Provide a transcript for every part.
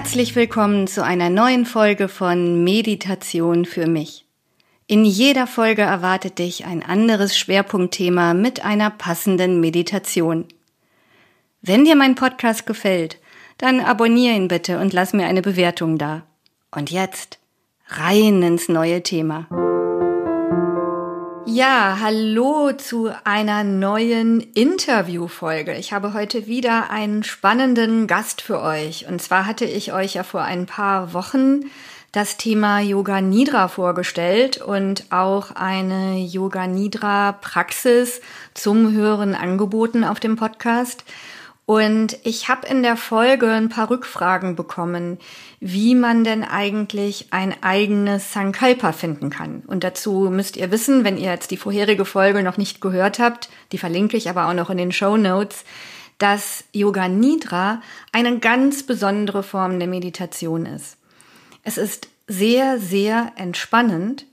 Herzlich willkommen zu einer neuen Folge von Meditation für mich. In jeder Folge erwartet dich ein anderes Schwerpunktthema mit einer passenden Meditation. Wenn dir mein Podcast gefällt, dann abonniere ihn bitte und lass mir eine Bewertung da. Und jetzt rein ins neue Thema. Ja, hallo zu einer neuen Interviewfolge. Ich habe heute wieder einen spannenden Gast für euch. Und zwar hatte ich euch ja vor ein paar Wochen das Thema Yoga Nidra vorgestellt und auch eine Yoga Nidra Praxis zum Hören angeboten auf dem Podcast. Und ich habe in der Folge ein paar Rückfragen bekommen, wie man denn eigentlich ein eigenes Sankalpa finden kann. Und dazu müsst ihr wissen, wenn ihr jetzt die vorherige Folge noch nicht gehört habt, die verlinke ich aber auch noch in den Show Notes, dass Yoga Nidra eine ganz besondere Form der Meditation ist. Es ist sehr, sehr entspannend,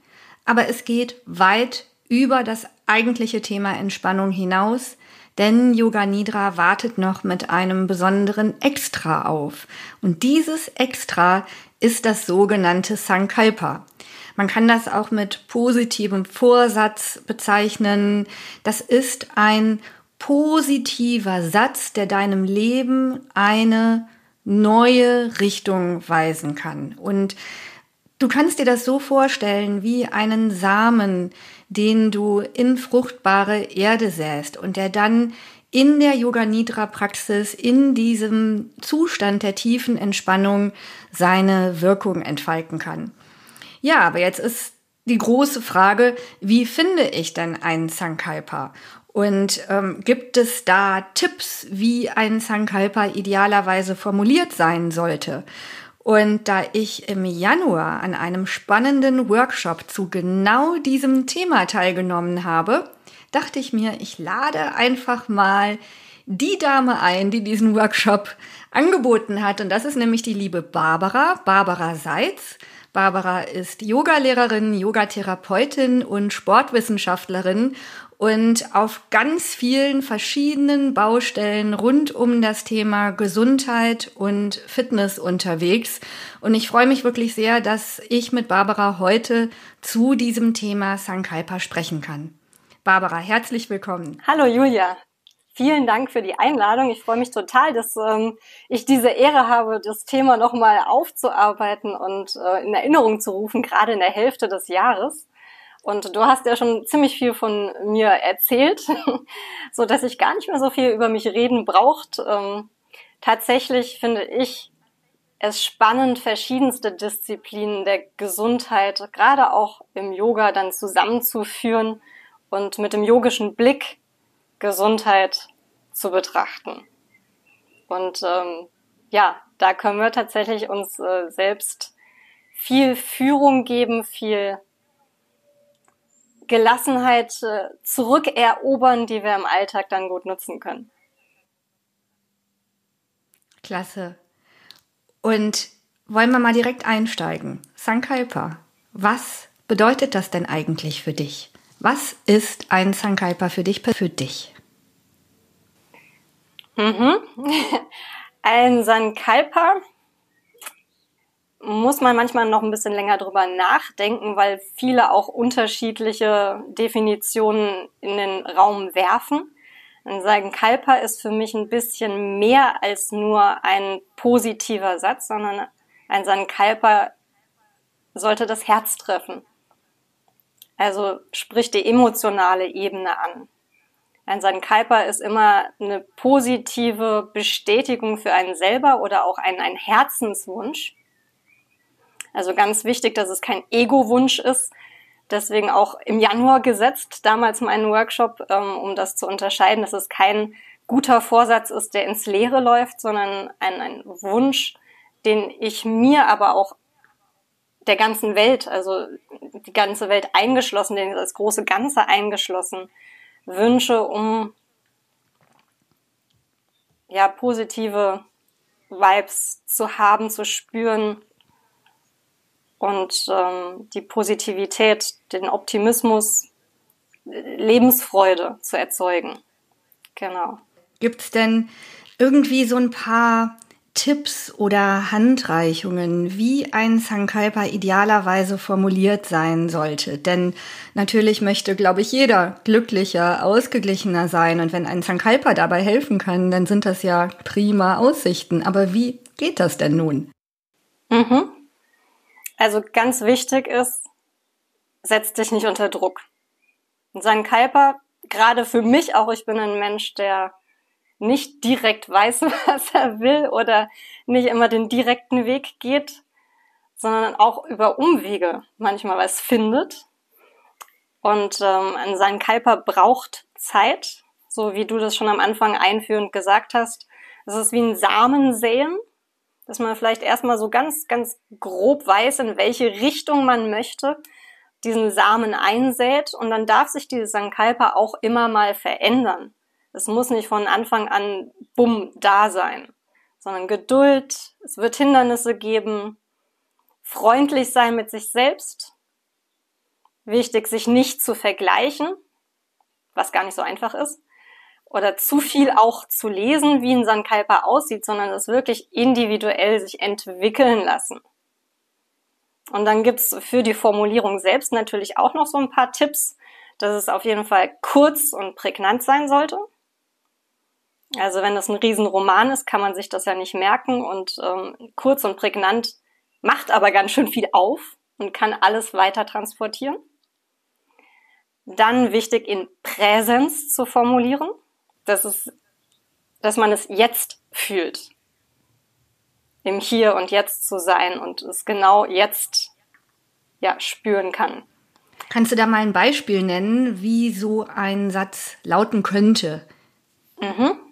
aber es geht weit über das eigentliche Thema Entspannung hinaus, denn Yoga Nidra wartet noch mit einem besonderen Extra auf. Und dieses Extra ist das sogenannte Sankalpa. Man kann das auch mit positivem Vorsatz bezeichnen. Das ist ein positiver Satz, der deinem Leben eine neue Richtung weisen kann. Und du kannst dir das so vorstellen wie einen Samen, den du in fruchtbare Erde säst und der dann in der Yoga Nidra Praxis, in diesem Zustand der tiefen Entspannung seine Wirkung entfalten kann. Ja, aber jetzt ist die große Frage, wie finde ich denn einen Sankalpa? Und ähm, gibt es da Tipps, wie ein Sankalpa idealerweise formuliert sein sollte? Und da ich im Januar an einem spannenden Workshop zu genau diesem Thema teilgenommen habe, dachte ich mir, ich lade einfach mal die Dame ein, die diesen Workshop angeboten hat. Und das ist nämlich die liebe Barbara, Barbara Seitz. Barbara ist Yogalehrerin, Yogatherapeutin und Sportwissenschaftlerin und auf ganz vielen verschiedenen Baustellen rund um das Thema Gesundheit und Fitness unterwegs. Und ich freue mich wirklich sehr, dass ich mit Barbara heute zu diesem Thema Sankalpa sprechen kann. Barbara, herzlich willkommen. Hallo Julia. Vielen Dank für die Einladung. Ich freue mich total, dass ähm, ich diese Ehre habe, das Thema nochmal aufzuarbeiten und äh, in Erinnerung zu rufen, gerade in der Hälfte des Jahres. Und du hast ja schon ziemlich viel von mir erzählt, so dass ich gar nicht mehr so viel über mich reden braucht. Ähm, tatsächlich finde ich es spannend, verschiedenste Disziplinen der Gesundheit, gerade auch im Yoga, dann zusammenzuführen und mit dem yogischen Blick Gesundheit zu betrachten. Und ähm, ja, da können wir tatsächlich uns äh, selbst viel Führung geben, viel Gelassenheit äh, zurückerobern, die wir im Alltag dann gut nutzen können. Klasse. Und wollen wir mal direkt einsteigen? Sankalpa, was bedeutet das denn eigentlich für dich? Was ist ein Sankalpa für dich? Für dich? Mhm. Ein Sankalpa muss man manchmal noch ein bisschen länger drüber nachdenken, weil viele auch unterschiedliche Definitionen in den Raum werfen. Und sagen, Kalpa ist für mich ein bisschen mehr als nur ein positiver Satz, sondern ein Sankalpa sollte das Herz treffen. Also spricht die emotionale Ebene an. Ein Sankalpa ist immer eine positive Bestätigung für einen selber oder auch ein, ein Herzenswunsch. Also ganz wichtig, dass es kein Ego-Wunsch ist. Deswegen auch im Januar gesetzt, damals meinen Workshop, ähm, um das zu unterscheiden, dass es kein guter Vorsatz ist, der ins Leere läuft, sondern ein, ein Wunsch, den ich mir aber auch der ganzen Welt, also die ganze Welt eingeschlossen, den das große Ganze eingeschlossen wünsche, um ja positive Vibes zu haben, zu spüren, und ähm, die Positivität, den Optimismus, Lebensfreude zu erzeugen. Genau. Gibt es denn irgendwie so ein paar Tipps oder Handreichungen, wie ein Sankalpa idealerweise formuliert sein sollte. Denn natürlich möchte, glaube ich, jeder glücklicher, ausgeglichener sein. Und wenn ein Sankalpa dabei helfen kann, dann sind das ja prima Aussichten. Aber wie geht das denn nun? Mhm. Also ganz wichtig ist, setz dich nicht unter Druck. Und Sankalpa, gerade für mich auch, ich bin ein Mensch, der nicht direkt weiß, was er will oder nicht immer den direkten Weg geht, sondern auch über Umwege manchmal was findet. Und ähm, sein Kalper braucht Zeit, so wie du das schon am Anfang einführend gesagt hast. Es ist wie ein Samensäen, dass man vielleicht erstmal so ganz, ganz grob weiß, in welche Richtung man möchte, diesen Samen einsät und dann darf sich dieses Sankalpa auch immer mal verändern. Es muss nicht von Anfang an bumm da sein, sondern Geduld, es wird Hindernisse geben, freundlich sein mit sich selbst, wichtig, sich nicht zu vergleichen, was gar nicht so einfach ist, oder zu viel auch zu lesen, wie ein Sankalpa aussieht, sondern es wirklich individuell sich entwickeln lassen. Und dann gibt's für die Formulierung selbst natürlich auch noch so ein paar Tipps, dass es auf jeden Fall kurz und prägnant sein sollte. Also wenn das ein Riesenroman ist, kann man sich das ja nicht merken und ähm, kurz und prägnant macht aber ganz schön viel auf und kann alles weiter transportieren. Dann wichtig in Präsenz zu formulieren, das ist, dass man es jetzt fühlt, im Hier und Jetzt zu sein und es genau jetzt ja spüren kann. Kannst du da mal ein Beispiel nennen, wie so ein Satz lauten könnte? Mhm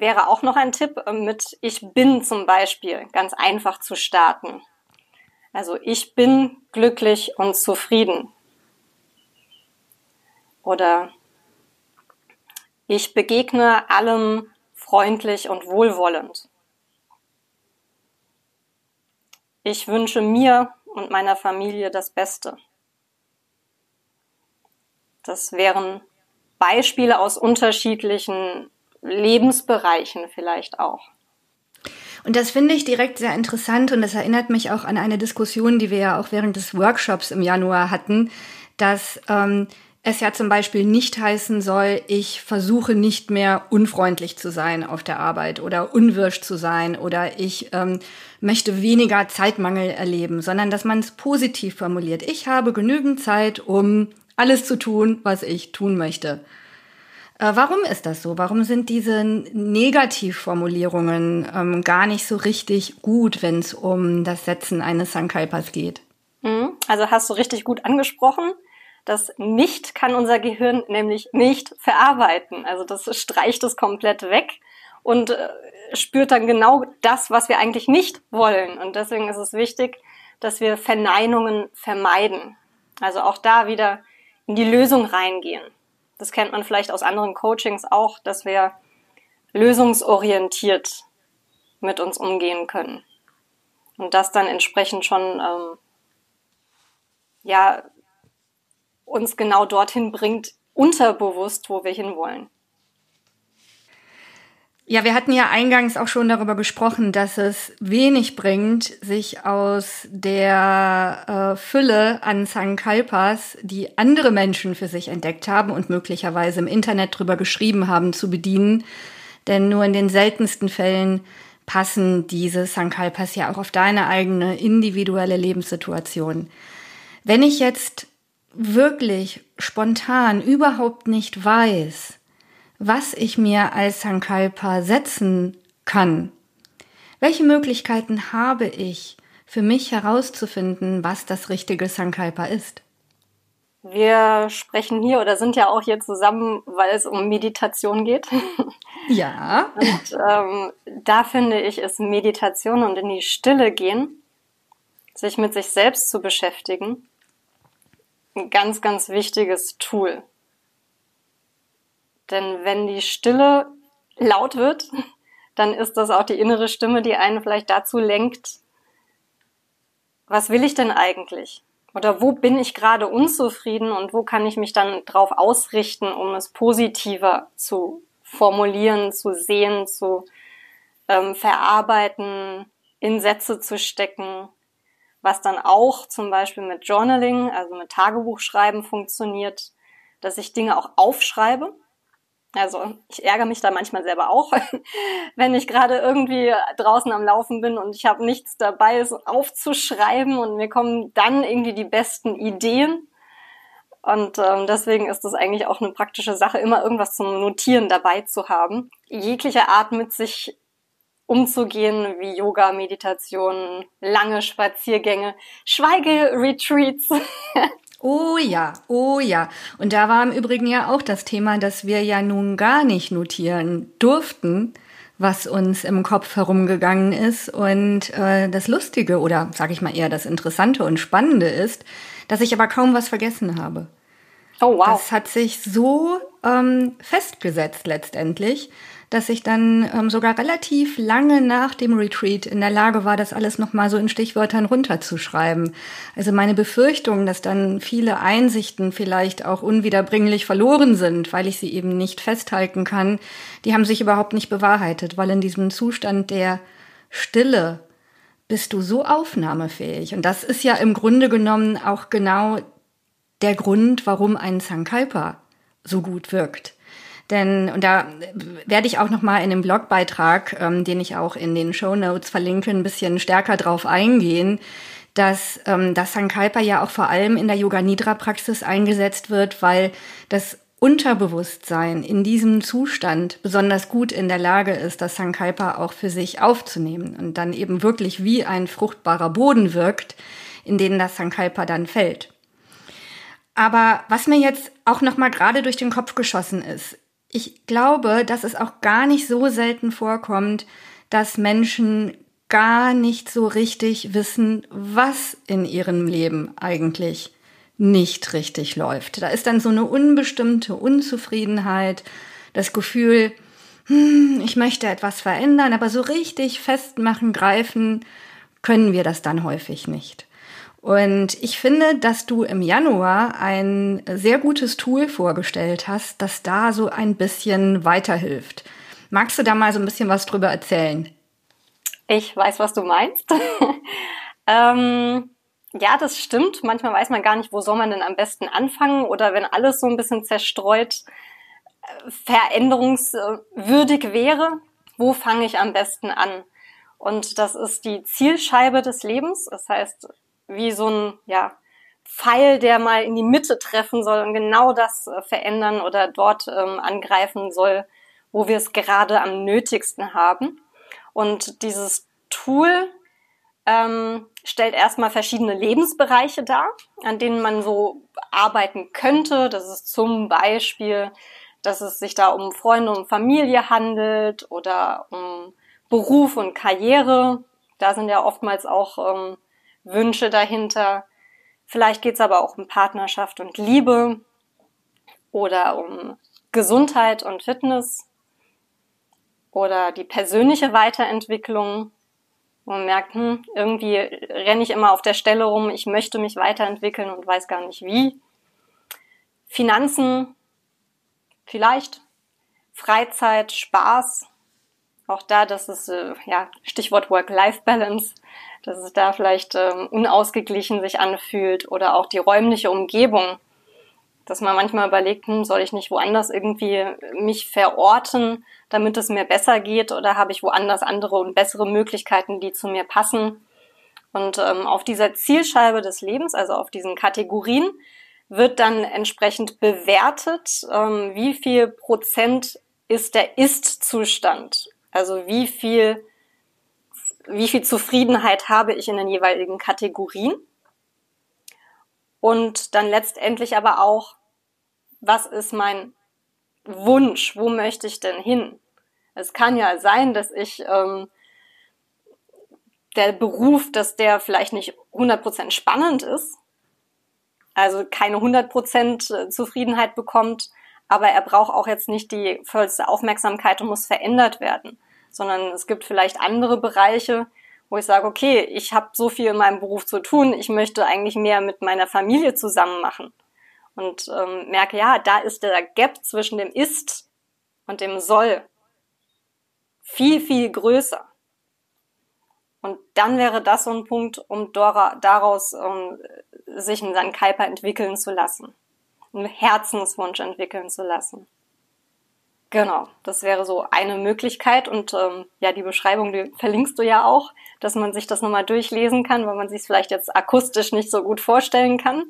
wäre auch noch ein Tipp äh, mit Ich bin zum Beispiel ganz einfach zu starten. Also ich bin glücklich und zufrieden. Oder ich begegne allem freundlich und wohlwollend. Ich wünsche mir und meiner Familie das Beste. Das wären Beispiele aus unterschiedlichen Lebensbereichen vielleicht auch. Und das finde ich direkt sehr interessant und das erinnert mich auch an eine Diskussion, die wir ja auch während des Workshops im Januar hatten, dass ähm, es ja zum Beispiel nicht heißen soll, ich versuche nicht mehr unfreundlich zu sein auf der Arbeit oder unwirsch zu sein oder ich ähm, möchte weniger Zeitmangel erleben, sondern dass man es positiv formuliert. Ich habe genügend Zeit, um alles zu tun, was ich tun möchte. Äh, warum ist das so? Warum sind diese Negativformulierungen ähm, gar nicht so richtig gut, wenn es um das Setzen eines Sankalpas geht? Mhm. Also hast du richtig gut angesprochen. Das nicht kann unser Gehirn nämlich nicht verarbeiten. Also das streicht es komplett weg und äh, spürt dann genau das, was wir eigentlich nicht wollen. Und deswegen ist es wichtig, dass wir Verneinungen vermeiden. Also auch da wieder in die Lösung reingehen. Das kennt man vielleicht aus anderen Coachings auch, dass wir lösungsorientiert mit uns umgehen können. Und das dann entsprechend schon, ähm, ja, uns genau dorthin bringt, unterbewusst, wo wir hinwollen. Ja, wir hatten ja eingangs auch schon darüber gesprochen, dass es wenig bringt, sich aus der äh, Fülle an Sankalpas, die andere Menschen für sich entdeckt haben und möglicherweise im Internet drüber geschrieben haben, zu bedienen. Denn nur in den seltensten Fällen passen diese Sankalpas ja auch auf deine eigene individuelle Lebenssituation. Wenn ich jetzt wirklich spontan überhaupt nicht weiß, was ich mir als Sankalpa setzen kann. Welche Möglichkeiten habe ich, für mich herauszufinden, was das richtige Sankalpa ist? Wir sprechen hier oder sind ja auch hier zusammen, weil es um Meditation geht. Ja. Und ähm, da finde ich, ist Meditation und in die Stille gehen, sich mit sich selbst zu beschäftigen, ein ganz, ganz wichtiges Tool. Denn wenn die Stille laut wird, dann ist das auch die innere Stimme, die einen vielleicht dazu lenkt, was will ich denn eigentlich? Oder wo bin ich gerade unzufrieden und wo kann ich mich dann drauf ausrichten, um es positiver zu formulieren, zu sehen, zu ähm, verarbeiten, in Sätze zu stecken, was dann auch zum Beispiel mit Journaling, also mit Tagebuchschreiben funktioniert, dass ich Dinge auch aufschreibe. Also ich ärgere mich da manchmal selber auch, wenn ich gerade irgendwie draußen am Laufen bin und ich habe nichts dabei, es aufzuschreiben und mir kommen dann irgendwie die besten Ideen. Und ähm, deswegen ist es eigentlich auch eine praktische Sache, immer irgendwas zum Notieren dabei zu haben. Jegliche Art mit sich umzugehen, wie Yoga, Meditation, lange Spaziergänge, Schweigeretreats. Oh ja, oh ja. Und da war im Übrigen ja auch das Thema, dass wir ja nun gar nicht notieren durften, was uns im Kopf herumgegangen ist. Und äh, das Lustige oder sage ich mal eher das Interessante und Spannende ist, dass ich aber kaum was vergessen habe. Oh wow. Das hat sich so ähm, festgesetzt letztendlich, dass ich dann ähm, sogar relativ lange nach dem Retreat in der Lage war, das alles nochmal so in Stichwörtern runterzuschreiben. Also meine Befürchtung, dass dann viele Einsichten vielleicht auch unwiederbringlich verloren sind, weil ich sie eben nicht festhalten kann, die haben sich überhaupt nicht bewahrheitet, weil in diesem Zustand der Stille bist du so aufnahmefähig. Und das ist ja im Grunde genommen auch genau der Grund, warum ein Sankalpa so gut wirkt. Denn, und da werde ich auch nochmal in dem Blogbeitrag, ähm, den ich auch in den Show Notes verlinke, ein bisschen stärker drauf eingehen, dass ähm, das Sankalpa ja auch vor allem in der Yoga Nidra Praxis eingesetzt wird, weil das Unterbewusstsein in diesem Zustand besonders gut in der Lage ist, das Sankalpa auch für sich aufzunehmen und dann eben wirklich wie ein fruchtbarer Boden wirkt, in den das Sankalpa dann fällt. Aber was mir jetzt auch noch mal gerade durch den Kopf geschossen ist, ich glaube, dass es auch gar nicht so selten vorkommt, dass Menschen gar nicht so richtig wissen, was in ihrem Leben eigentlich nicht richtig läuft. Da ist dann so eine unbestimmte Unzufriedenheit, das Gefühl, hm, ich möchte etwas verändern, aber so richtig festmachen, greifen können wir das dann häufig nicht. Und ich finde, dass du im Januar ein sehr gutes Tool vorgestellt hast, das da so ein bisschen weiterhilft. Magst du da mal so ein bisschen was drüber erzählen? Ich weiß, was du meinst. ähm, ja, das stimmt. Manchmal weiß man gar nicht, wo soll man denn am besten anfangen oder wenn alles so ein bisschen zerstreut, äh, veränderungswürdig wäre, wo fange ich am besten an? Und das ist die Zielscheibe des Lebens. Das heißt, wie so ein, ja, Pfeil, der mal in die Mitte treffen soll und genau das äh, verändern oder dort ähm, angreifen soll, wo wir es gerade am nötigsten haben. Und dieses Tool ähm, stellt erstmal verschiedene Lebensbereiche dar, an denen man so arbeiten könnte. Das ist zum Beispiel, dass es sich da um Freunde und Familie handelt oder um Beruf und Karriere. Da sind ja oftmals auch ähm, Wünsche dahinter. Vielleicht geht es aber auch um Partnerschaft und Liebe oder um Gesundheit und Fitness oder die persönliche Weiterentwicklung. Man merkt, hm, irgendwie renne ich immer auf der Stelle rum, ich möchte mich weiterentwickeln und weiß gar nicht wie. Finanzen, vielleicht. Freizeit, Spaß. Auch da, das ist äh, ja Stichwort Work-Life-Balance dass es da vielleicht ähm, unausgeglichen sich anfühlt oder auch die räumliche Umgebung, dass man manchmal überlegt, hm, soll ich nicht woanders irgendwie mich verorten, damit es mir besser geht oder habe ich woanders andere und bessere Möglichkeiten, die zu mir passen. Und ähm, auf dieser Zielscheibe des Lebens, also auf diesen Kategorien, wird dann entsprechend bewertet, ähm, wie viel Prozent ist der Ist-Zustand. Also wie viel wie viel Zufriedenheit habe ich in den jeweiligen Kategorien? Und dann letztendlich aber auch, was ist mein Wunsch, wo möchte ich denn hin? Es kann ja sein, dass ich ähm, der Beruf, dass der vielleicht nicht 100% spannend ist, also keine 100% Zufriedenheit bekommt, aber er braucht auch jetzt nicht die vollste Aufmerksamkeit und muss verändert werden sondern es gibt vielleicht andere Bereiche, wo ich sage, okay, ich habe so viel in meinem Beruf zu tun, ich möchte eigentlich mehr mit meiner Familie zusammen machen. Und ähm, merke, ja, da ist der Gap zwischen dem Ist und dem Soll viel, viel größer. Und dann wäre das so ein Punkt, um daraus um, sich einen Sankalpa entwickeln zu lassen. Einen Herzenswunsch entwickeln zu lassen. Genau, das wäre so eine Möglichkeit und ähm, ja, die Beschreibung, die verlinkst du ja auch, dass man sich das nochmal durchlesen kann, weil man sich vielleicht jetzt akustisch nicht so gut vorstellen kann.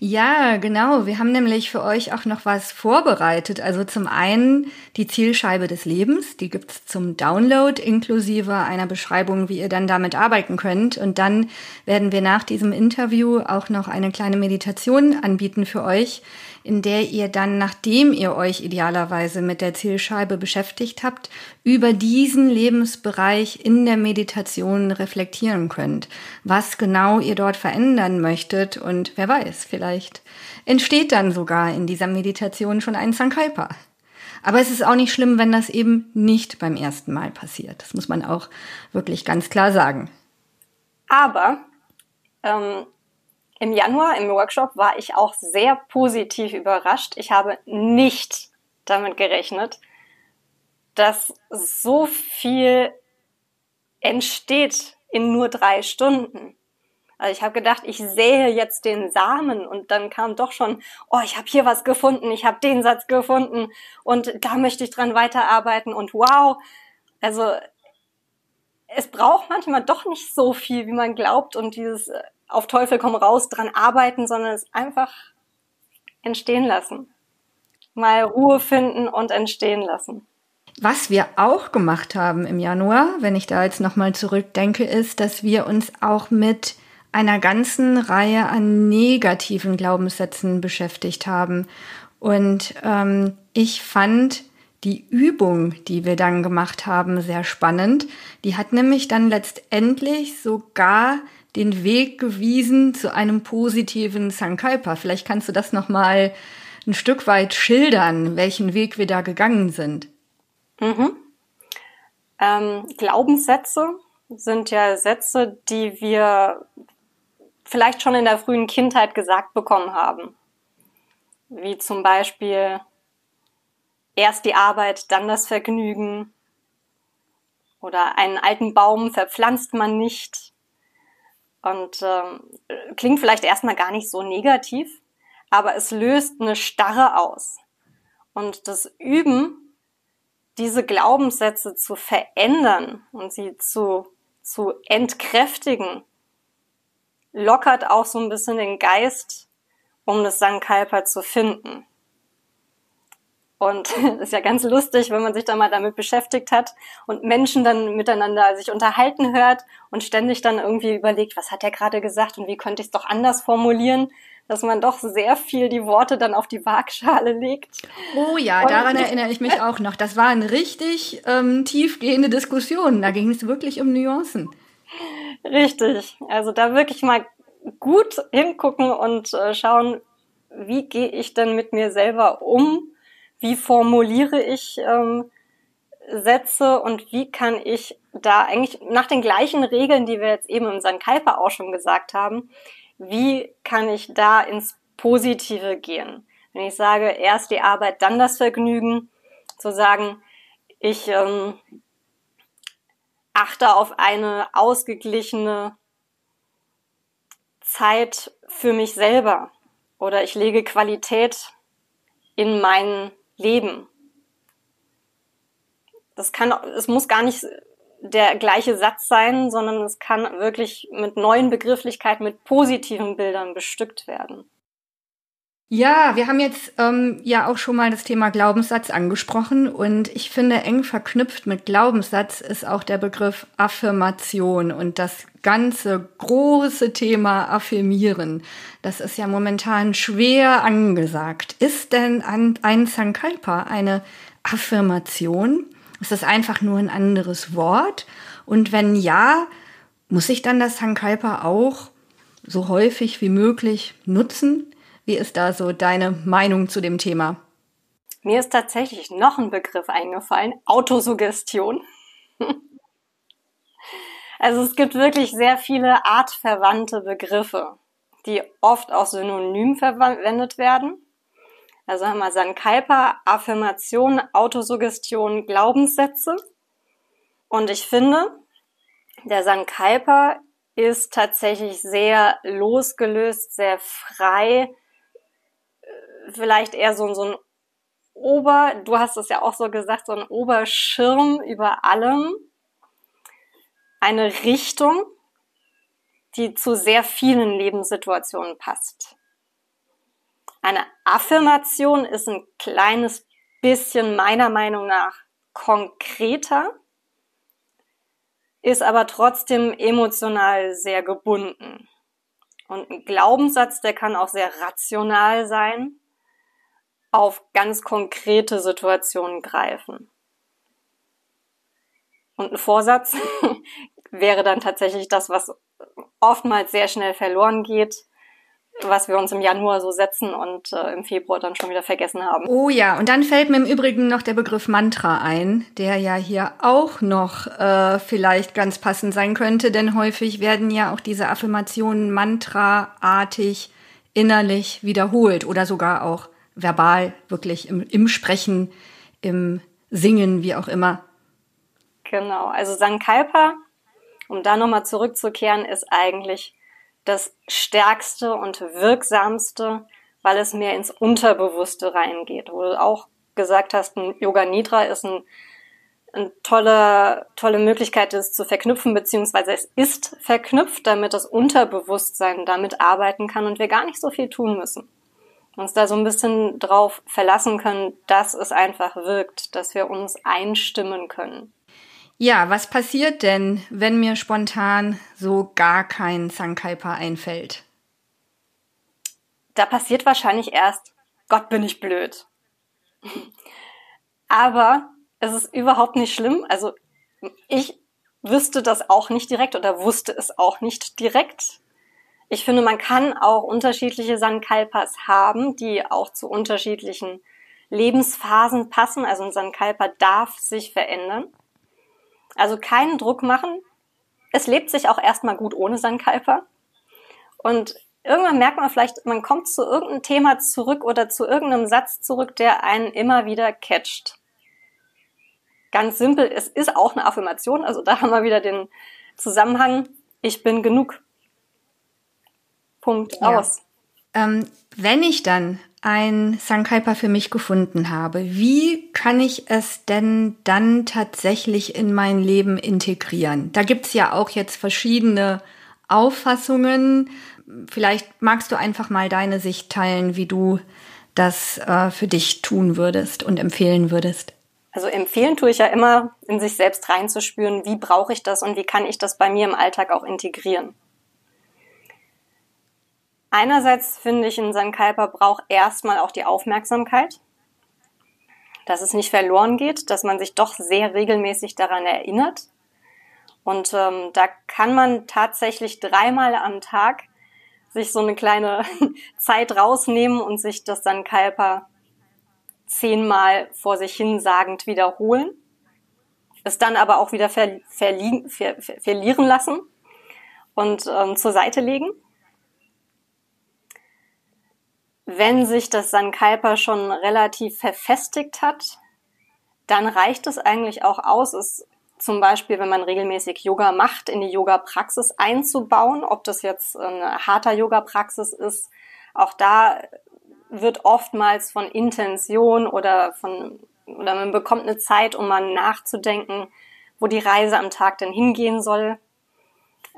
Ja, genau. Wir haben nämlich für euch auch noch was vorbereitet. Also zum einen die Zielscheibe des Lebens, die gibt's zum Download inklusive einer Beschreibung, wie ihr dann damit arbeiten könnt. Und dann werden wir nach diesem Interview auch noch eine kleine Meditation anbieten für euch, in der ihr dann, nachdem ihr euch idealerweise mit der Zielscheibe beschäftigt habt, über diesen Lebensbereich in der Meditation reflektieren könnt, was genau ihr dort verändern möchtet und wer weiß, vielleicht entsteht dann sogar in dieser Meditation schon ein Sankalpa. Aber es ist auch nicht schlimm, wenn das eben nicht beim ersten Mal passiert. Das muss man auch wirklich ganz klar sagen. Aber ähm, im Januar im Workshop war ich auch sehr positiv überrascht. Ich habe nicht damit gerechnet, dass so viel entsteht in nur drei Stunden. Also ich habe gedacht, ich sähe jetzt den Samen und dann kam doch schon, oh, ich habe hier was gefunden, ich habe den Satz gefunden und da möchte ich dran weiterarbeiten und wow. Also es braucht manchmal doch nicht so viel, wie man glaubt und dieses äh, auf Teufel komm raus dran arbeiten, sondern es einfach entstehen lassen. Mal Ruhe finden und entstehen lassen. Was wir auch gemacht haben im Januar, wenn ich da jetzt nochmal zurückdenke, ist, dass wir uns auch mit einer ganzen Reihe an negativen Glaubenssätzen beschäftigt haben. Und ähm, ich fand die Übung, die wir dann gemacht haben, sehr spannend. Die hat nämlich dann letztendlich sogar den Weg gewiesen zu einem positiven Sankalpa. Vielleicht kannst du das noch mal ein Stück weit schildern, welchen Weg wir da gegangen sind. Mhm. Ähm, Glaubenssätze sind ja Sätze, die wir vielleicht schon in der frühen Kindheit gesagt bekommen haben. Wie zum Beispiel erst die Arbeit, dann das Vergnügen. Oder einen alten Baum verpflanzt man nicht. Und ähm, klingt vielleicht erstmal gar nicht so negativ, aber es löst eine Starre aus. Und das Üben, diese Glaubenssätze zu verändern und sie zu, zu entkräftigen, lockert auch so ein bisschen den Geist, um das Sankalpa zu finden. Und ist ja ganz lustig, wenn man sich da mal damit beschäftigt hat und Menschen dann miteinander sich unterhalten hört und ständig dann irgendwie überlegt, was hat er gerade gesagt und wie könnte ich es doch anders formulieren, dass man doch sehr viel die Worte dann auf die Waagschale legt. Oh ja, und daran erinnere ich mich auch noch. Das waren richtig ähm, tiefgehende Diskussionen. Da ging es wirklich um Nuancen. Richtig. Also da wirklich mal gut hingucken und äh, schauen, wie gehe ich denn mit mir selber um wie formuliere ich ähm, Sätze und wie kann ich da eigentlich nach den gleichen Regeln, die wir jetzt eben im Sankalpa auch schon gesagt haben, wie kann ich da ins Positive gehen? Wenn ich sage, erst die Arbeit, dann das Vergnügen, zu sagen, ich ähm, achte auf eine ausgeglichene Zeit für mich selber oder ich lege Qualität in meinen leben. Das kann, es muss gar nicht der gleiche Satz sein, sondern es kann wirklich mit neuen Begrifflichkeiten, mit positiven Bildern bestückt werden. Ja, wir haben jetzt ähm, ja auch schon mal das Thema Glaubenssatz angesprochen und ich finde, eng verknüpft mit Glaubenssatz ist auch der Begriff Affirmation und das ganze große Thema Affirmieren. Das ist ja momentan schwer angesagt. Ist denn ein Sankalpa eine Affirmation? Ist das einfach nur ein anderes Wort? Und wenn ja, muss ich dann das Sankalpa auch so häufig wie möglich nutzen? Wie ist da so deine Meinung zu dem Thema? Mir ist tatsächlich noch ein Begriff eingefallen, Autosuggestion. also es gibt wirklich sehr viele artverwandte Begriffe, die oft auch synonym verwendet werden. Also haben wir Sankalpa, Affirmation, Autosuggestion, Glaubenssätze. Und ich finde, der Sankalpa ist tatsächlich sehr losgelöst, sehr frei, vielleicht eher so, so ein Ober, du hast es ja auch so gesagt, so ein Oberschirm über allem, eine Richtung, die zu sehr vielen Lebenssituationen passt. Eine Affirmation ist ein kleines bisschen meiner Meinung nach konkreter, ist aber trotzdem emotional sehr gebunden. Und ein Glaubenssatz, der kann auch sehr rational sein, auf ganz konkrete Situationen greifen. Und ein Vorsatz wäre dann tatsächlich das, was oftmals sehr schnell verloren geht, was wir uns im Januar so setzen und äh, im Februar dann schon wieder vergessen haben. Oh ja, und dann fällt mir im Übrigen noch der Begriff Mantra ein, der ja hier auch noch äh, vielleicht ganz passend sein könnte, denn häufig werden ja auch diese Affirmationen mantraartig innerlich wiederholt oder sogar auch verbal, wirklich im, im Sprechen, im Singen, wie auch immer. Genau, also Sankalpa, um da nochmal zurückzukehren, ist eigentlich das stärkste und wirksamste, weil es mehr ins Unterbewusste reingeht. Wo du auch gesagt hast, ein Yoga Nidra ist ein, eine tolle, tolle Möglichkeit, das zu verknüpfen, beziehungsweise es ist verknüpft, damit das Unterbewusstsein damit arbeiten kann und wir gar nicht so viel tun müssen. Uns da so ein bisschen drauf verlassen können, dass es einfach wirkt, dass wir uns einstimmen können. Ja, was passiert denn, wenn mir spontan so gar kein Sankalpa einfällt? Da passiert wahrscheinlich erst, Gott bin ich blöd. Aber es ist überhaupt nicht schlimm. Also ich wüsste das auch nicht direkt oder wusste es auch nicht direkt. Ich finde, man kann auch unterschiedliche Sankalpas haben, die auch zu unterschiedlichen Lebensphasen passen. Also ein Sankalpa darf sich verändern. Also keinen Druck machen. Es lebt sich auch erstmal gut ohne Sandkalper. Und irgendwann merkt man vielleicht, man kommt zu irgendeinem Thema zurück oder zu irgendeinem Satz zurück, der einen immer wieder catcht. Ganz simpel, es ist auch eine Affirmation, also da haben wir wieder den Zusammenhang, ich bin genug. Punkt ja. aus. Ähm, wenn ich dann ein Sankalpa für mich gefunden habe, wie kann ich es denn dann tatsächlich in mein Leben integrieren? Da gibt's ja auch jetzt verschiedene Auffassungen. Vielleicht magst du einfach mal deine Sicht teilen, wie du das äh, für dich tun würdest und empfehlen würdest. Also empfehlen tue ich ja immer, in sich selbst reinzuspüren, wie brauche ich das und wie kann ich das bei mir im Alltag auch integrieren. Einerseits finde ich, ein Sankalpa braucht erstmal auch die Aufmerksamkeit, dass es nicht verloren geht, dass man sich doch sehr regelmäßig daran erinnert. Und ähm, da kann man tatsächlich dreimal am Tag sich so eine kleine Zeit rausnehmen und sich das Sankalpa zehnmal vor sich hin sagend wiederholen. Es dann aber auch wieder ver verli ver verlieren lassen und ähm, zur Seite legen wenn sich das Sankalpa schon relativ verfestigt hat, dann reicht es eigentlich auch aus, es zum Beispiel, wenn man regelmäßig Yoga macht, in die Yoga-Praxis einzubauen, ob das jetzt eine harter Yoga-Praxis ist. Auch da wird oftmals von Intention oder von, oder man bekommt eine Zeit, um mal nachzudenken, wo die Reise am Tag denn hingehen soll,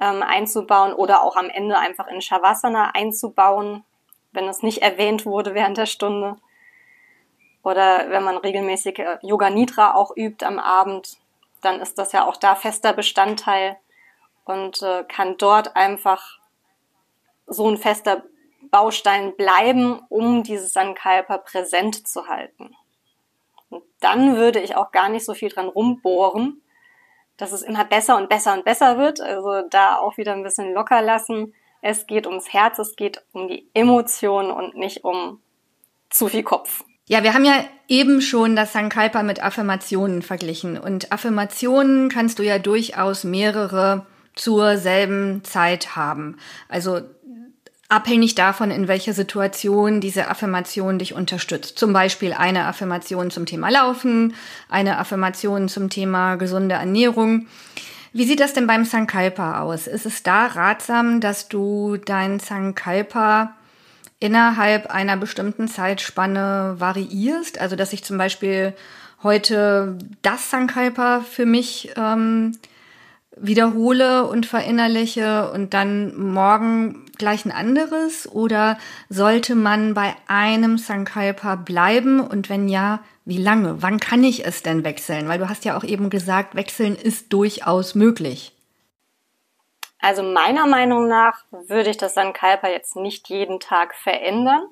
ähm, einzubauen oder auch am Ende einfach in Shavasana einzubauen, wenn es nicht erwähnt wurde während der Stunde. Oder wenn man regelmäßig äh, Yoga Nidra auch übt am Abend, dann ist das ja auch da fester Bestandteil und äh, kann dort einfach so ein fester Baustein bleiben, um dieses Sankalpa präsent zu halten. Und dann würde ich auch gar nicht so viel dran rumbohren, dass es immer besser und besser und besser wird. Also da auch wieder ein bisschen locker lassen es geht ums Herz, es geht um die Emotionen und nicht um zu viel Kopf. Ja, wir haben ja eben schon das Sankalpa mit Affirmationen verglichen. Und Affirmationen kannst du ja durchaus mehrere zur selben Zeit haben. Also abhängig davon, in welcher Situation diese Affirmation dich unterstützt. Zum Beispiel eine Affirmation zum Thema Laufen, eine Affirmation zum Thema gesunde Ernährung. Wie sieht das denn beim Sankalpa aus? Ist es da ratsam, dass du dein Sankalpa innerhalb einer bestimmten Zeitspanne variierst? Also dass ich zum Beispiel heute das Sankalpa für mich ähm, wiederhole und verinnerliche und dann morgen gleich ein anderes? Oder sollte man bei einem Sankalpa bleiben? Und wenn ja, wie lange? Wann kann ich es denn wechseln? Weil du hast ja auch eben gesagt, wechseln ist durchaus möglich. Also meiner Meinung nach würde ich das Sankalpa jetzt nicht jeden Tag verändern.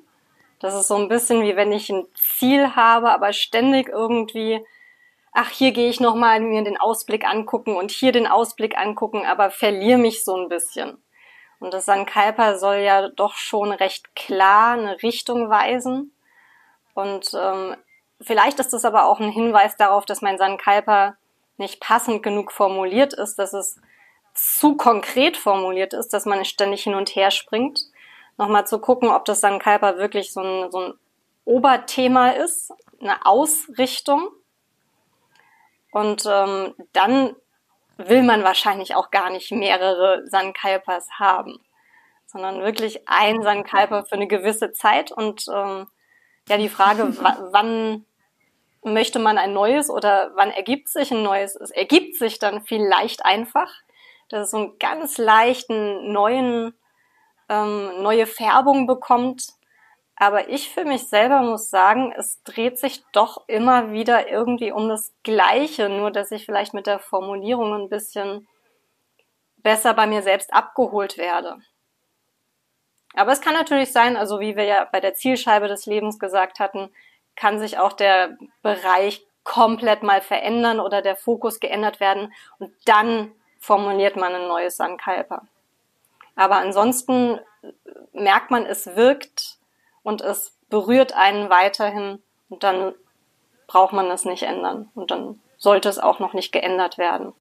Das ist so ein bisschen wie wenn ich ein Ziel habe, aber ständig irgendwie ach, hier gehe ich nochmal mir den Ausblick angucken und hier den Ausblick angucken, aber verliere mich so ein bisschen. Und das Sankalpa soll ja doch schon recht klar eine Richtung weisen. Und ähm, vielleicht ist das aber auch ein Hinweis darauf, dass mein Sankalpa nicht passend genug formuliert ist, dass es zu konkret formuliert ist, dass man ständig hin und her springt. Nochmal zu gucken, ob das Sankalpa wirklich so ein, so ein Oberthema ist, eine Ausrichtung und ähm, dann will man wahrscheinlich auch gar nicht mehrere Sankalpas haben, sondern wirklich ein Sankalpa für eine gewisse Zeit. Und ähm, ja, die Frage, wann möchte man ein neues oder wann ergibt sich ein neues? Es ergibt sich dann vielleicht einfach, dass es so einen ganz leichten neuen, ähm, neue Färbung bekommt aber ich für mich selber muss sagen, es dreht sich doch immer wieder irgendwie um das Gleiche, nur dass ich vielleicht mit der Formulierung ein bisschen besser bei mir selbst abgeholt werde. Aber es kann natürlich sein, also wie wir ja bei der Zielscheibe des Lebens gesagt hatten, kann sich auch der Bereich komplett mal verändern oder der Fokus geändert werden und dann formuliert man ein neues Sankalpa. Aber ansonsten merkt man, es wirkt und es berührt einen weiterhin und dann braucht man es nicht ändern und dann sollte es auch noch nicht geändert werden.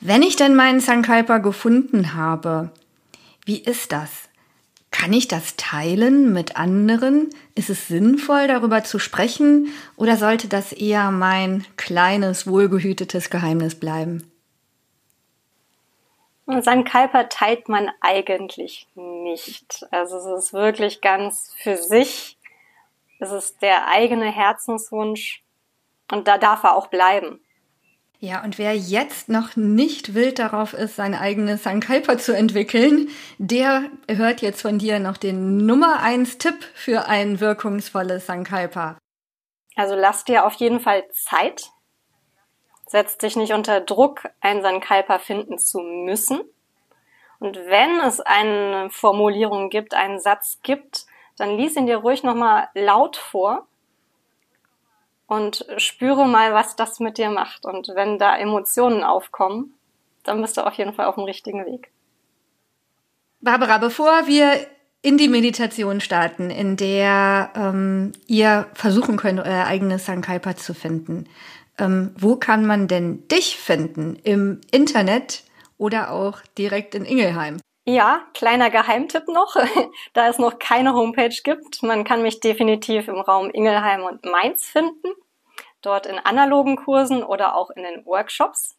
Wenn ich denn meinen Sankalpa gefunden habe, wie ist das? Kann ich das teilen mit anderen? Ist es sinnvoll, darüber zu sprechen? Oder sollte das eher mein kleines, wohlgehütetes Geheimnis bleiben? Und Sankalpa teilt man eigentlich nicht. Also es ist wirklich ganz für sich. Es ist der eigene Herzenswunsch und da darf er auch bleiben. Ja, und wer jetzt noch nicht wild darauf ist, sein eigenes Sankalpa zu entwickeln, der hört jetzt von dir noch den Nummer eins Tipp für ein wirkungsvolles Sankalpa. Also lass dir auf jeden Fall Zeit. Setz dich nicht unter Druck, einen Sankalpa finden zu müssen. Und wenn es eine Formulierung gibt, einen Satz gibt, dann lies ihn dir ruhig nochmal laut vor und spüre mal, was das mit dir macht. Und wenn da Emotionen aufkommen, dann bist du auf jeden Fall auf dem richtigen Weg. Barbara, bevor wir in die Meditation starten, in der ähm, ihr versuchen könnt, euer eigenes Sankalpa zu finden, ähm, wo kann man denn dich finden? Im Internet oder auch direkt in Ingelheim? Ja, kleiner Geheimtipp noch, da es noch keine Homepage gibt. Man kann mich definitiv im Raum Ingelheim und Mainz finden. Dort in analogen Kursen oder auch in den Workshops.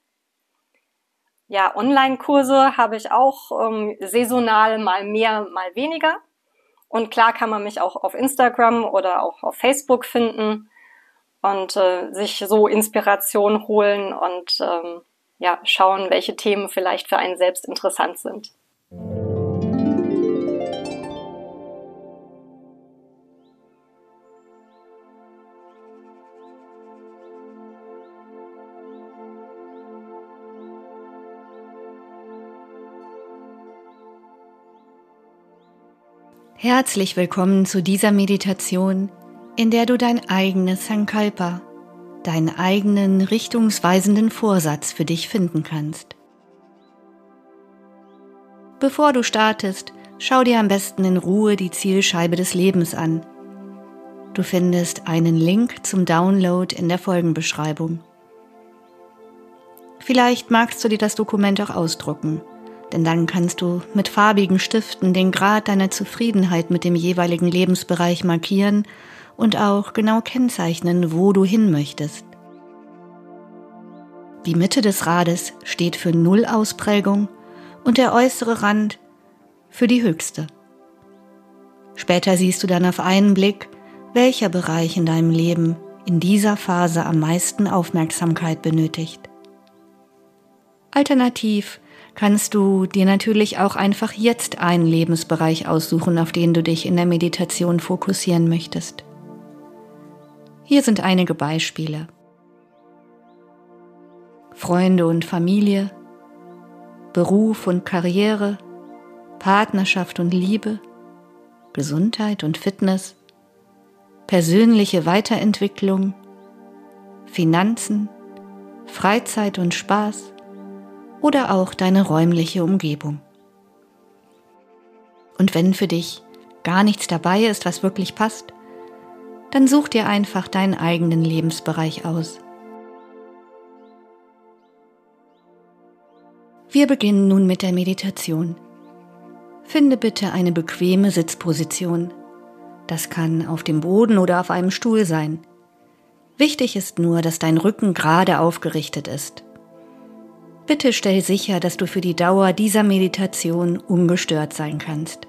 Ja, Online-Kurse habe ich auch ähm, saisonal mal mehr, mal weniger. Und klar kann man mich auch auf Instagram oder auch auf Facebook finden und äh, sich so Inspiration holen und ähm, ja, schauen, welche Themen vielleicht für einen selbst interessant sind. Herzlich willkommen zu dieser Meditation, in der du dein eigenes Sankalpa deinen eigenen richtungsweisenden Vorsatz für dich finden kannst. Bevor du startest, schau dir am besten in Ruhe die Zielscheibe des Lebens an. Du findest einen Link zum Download in der Folgenbeschreibung. Vielleicht magst du dir das Dokument auch ausdrucken. Denn dann kannst du mit farbigen Stiften den Grad deiner Zufriedenheit mit dem jeweiligen Lebensbereich markieren und auch genau kennzeichnen, wo du hin möchtest. Die Mitte des Rades steht für Nullausprägung und der äußere Rand für die höchste. Später siehst du dann auf einen Blick, welcher Bereich in deinem Leben in dieser Phase am meisten Aufmerksamkeit benötigt. Alternativ kannst du dir natürlich auch einfach jetzt einen Lebensbereich aussuchen, auf den du dich in der Meditation fokussieren möchtest. Hier sind einige Beispiele. Freunde und Familie, Beruf und Karriere, Partnerschaft und Liebe, Gesundheit und Fitness, persönliche Weiterentwicklung, Finanzen, Freizeit und Spaß oder auch deine räumliche Umgebung. Und wenn für dich gar nichts dabei ist, was wirklich passt, dann such dir einfach deinen eigenen Lebensbereich aus. Wir beginnen nun mit der Meditation. Finde bitte eine bequeme Sitzposition. Das kann auf dem Boden oder auf einem Stuhl sein. Wichtig ist nur, dass dein Rücken gerade aufgerichtet ist. Bitte stell sicher, dass du für die Dauer dieser Meditation ungestört sein kannst.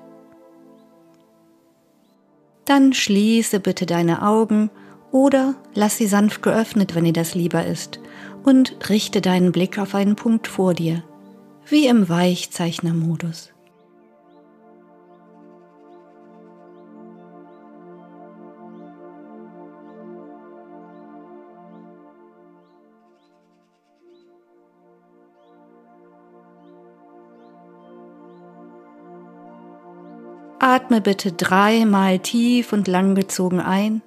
Dann schließe bitte deine Augen oder lass sie sanft geöffnet, wenn dir das lieber ist, und richte deinen Blick auf einen Punkt vor dir, wie im Weichzeichnermodus. Atme bitte dreimal tief und langgezogen ein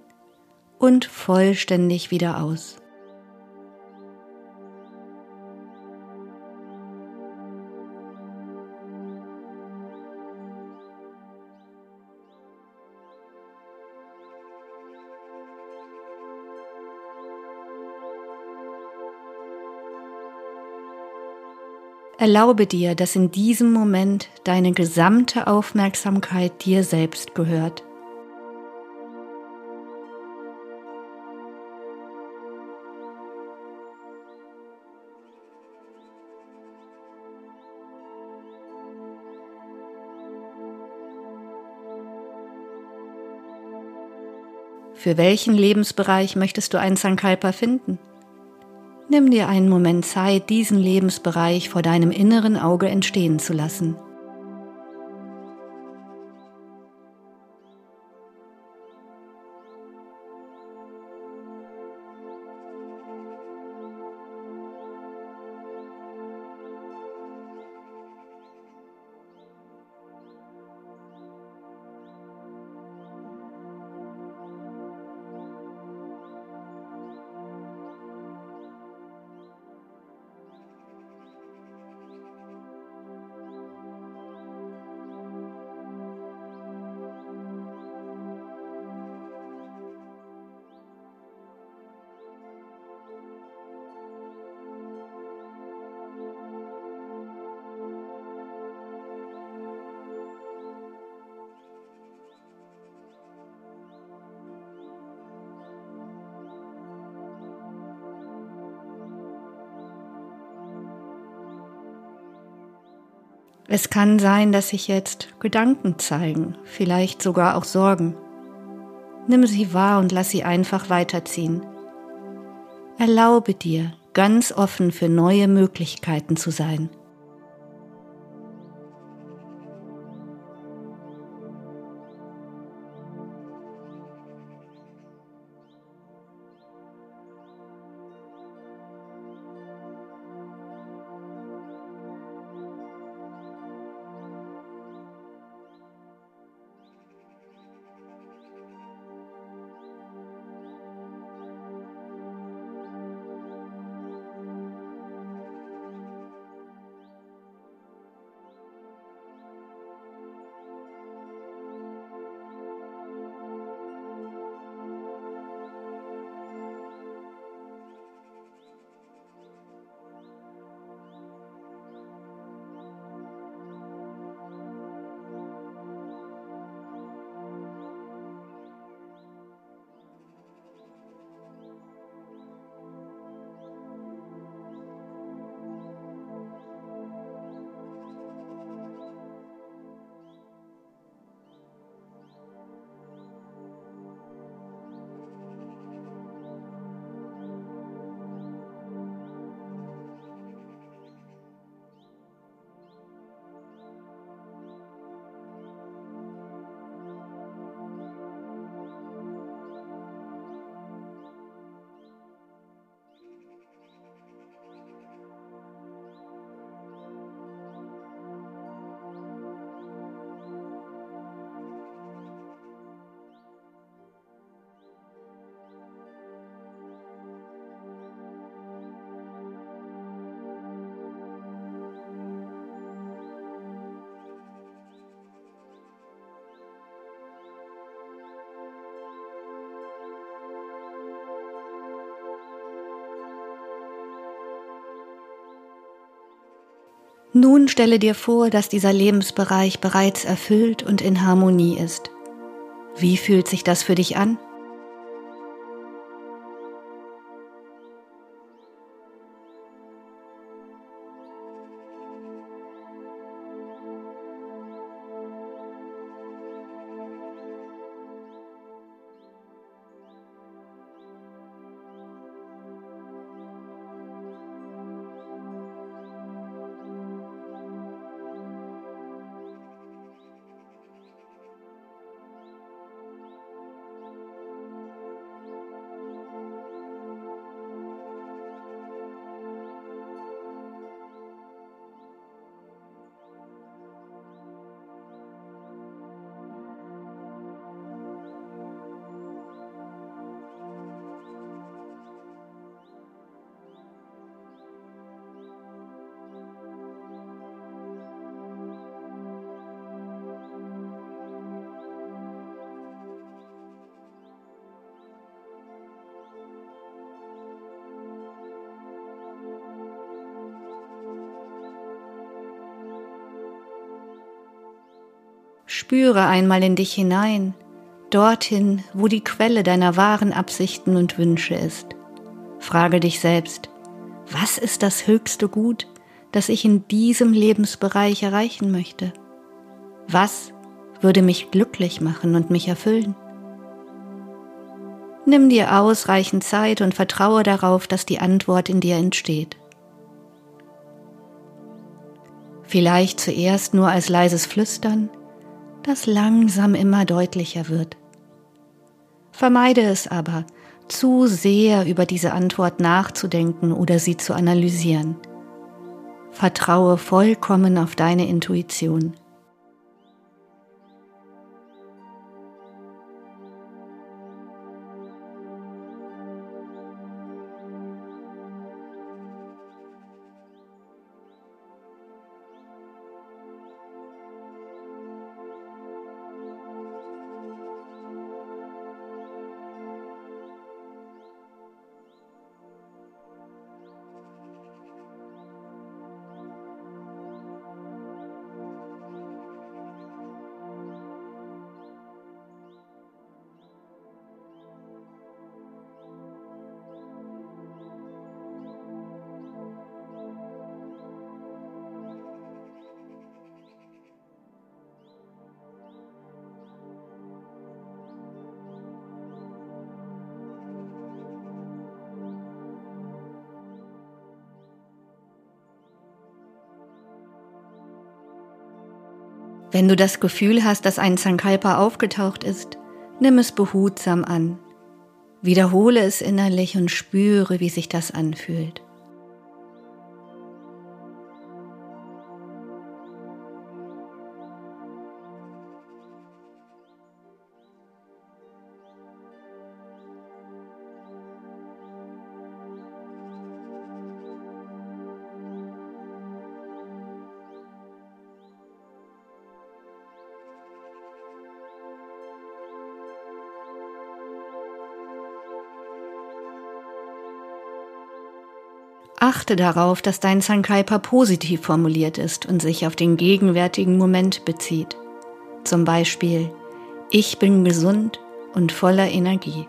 und vollständig wieder aus. Erlaube dir, dass in diesem Moment deine gesamte Aufmerksamkeit dir selbst gehört. Für welchen Lebensbereich möchtest du einen Sankalpa finden? Nimm dir einen Moment Zeit, diesen Lebensbereich vor deinem inneren Auge entstehen zu lassen. Es kann sein, dass sich jetzt Gedanken zeigen, vielleicht sogar auch Sorgen. Nimm sie wahr und lass sie einfach weiterziehen. Erlaube dir, ganz offen für neue Möglichkeiten zu sein. Nun stelle dir vor, dass dieser Lebensbereich bereits erfüllt und in Harmonie ist. Wie fühlt sich das für dich an? Spüre einmal in dich hinein, dorthin, wo die Quelle deiner wahren Absichten und Wünsche ist. Frage dich selbst, was ist das höchste Gut, das ich in diesem Lebensbereich erreichen möchte? Was würde mich glücklich machen und mich erfüllen? Nimm dir ausreichend Zeit und vertraue darauf, dass die Antwort in dir entsteht. Vielleicht zuerst nur als leises Flüstern, das langsam immer deutlicher wird. Vermeide es aber, zu sehr über diese Antwort nachzudenken oder sie zu analysieren. Vertraue vollkommen auf deine Intuition. Wenn du das Gefühl hast, dass ein Sankalpa aufgetaucht ist, nimm es behutsam an. Wiederhole es innerlich und spüre, wie sich das anfühlt. Achte darauf, dass dein Sankalpa positiv formuliert ist und sich auf den gegenwärtigen Moment bezieht. Zum Beispiel, ich bin gesund und voller Energie.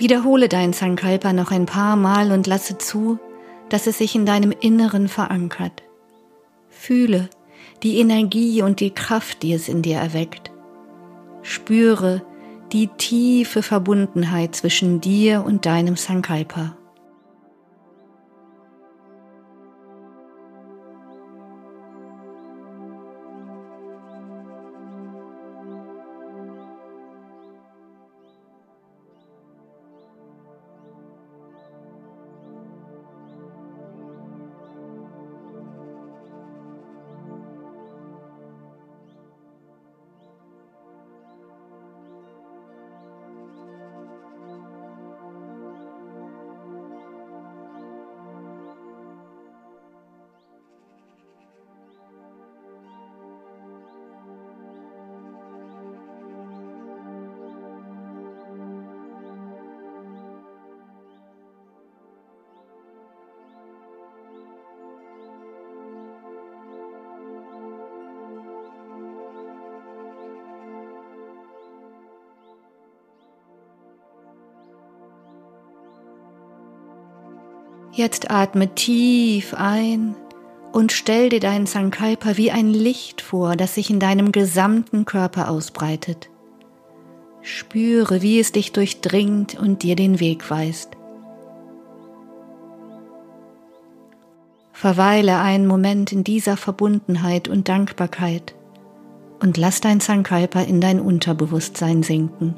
Wiederhole dein Sankalpa noch ein paar Mal und lasse zu, dass es sich in deinem Inneren verankert. Fühle die Energie und die Kraft, die es in dir erweckt. Spüre die tiefe Verbundenheit zwischen dir und deinem Sankalpa. Jetzt atme tief ein und stell dir deinen Sankalpa wie ein Licht vor, das sich in deinem gesamten Körper ausbreitet. Spüre, wie es dich durchdringt und dir den Weg weist. Verweile einen Moment in dieser Verbundenheit und Dankbarkeit und lass dein Sankalpa in dein Unterbewusstsein sinken.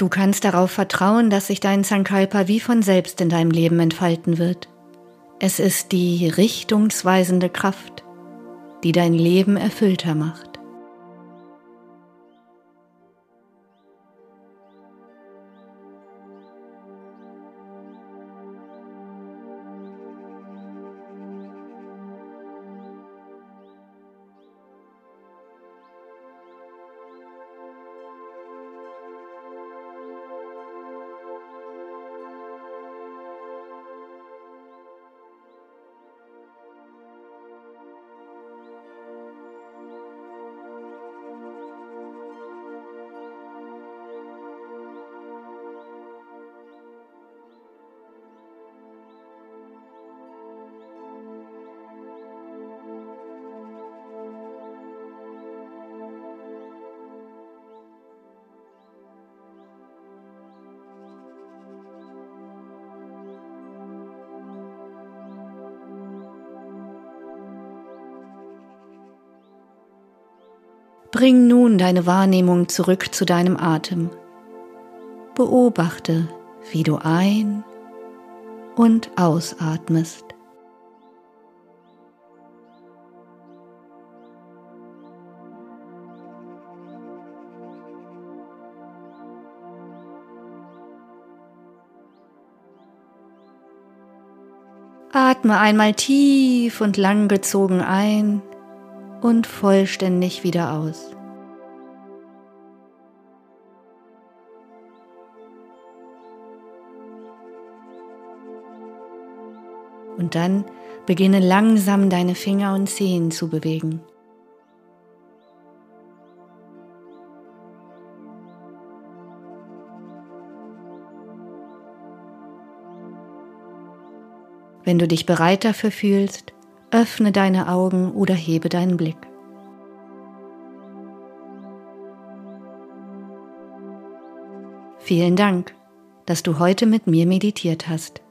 Du kannst darauf vertrauen, dass sich dein Sankalpa wie von selbst in deinem Leben entfalten wird. Es ist die richtungsweisende Kraft, die dein Leben erfüllter macht. Bring nun deine Wahrnehmung zurück zu deinem Atem. Beobachte, wie du ein- und ausatmest. Atme einmal tief und lang gezogen ein und vollständig wieder aus. Und dann beginne langsam deine Finger und Zehen zu bewegen. Wenn du dich bereit dafür fühlst, öffne deine Augen oder hebe deinen Blick. Vielen Dank, dass du heute mit mir meditiert hast.